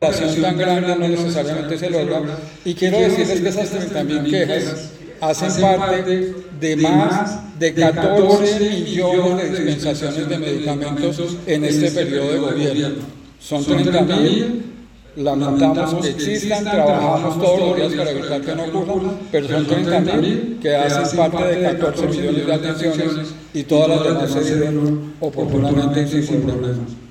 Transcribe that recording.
relación tan grande no necesariamente se logra. Y quiero decirles que esas 30.000 quejas hacen parte de más de 14 millones de dispensaciones de medicamentos en este, este periodo de gobierno. Son 30.000 lamentamos que existan, trabajamos todos los días para evitar que no ocurra. pero son 30.000 que hacen parte de 14 millones de atenciones y todas las demás se dieron oportunamente y sin problemas.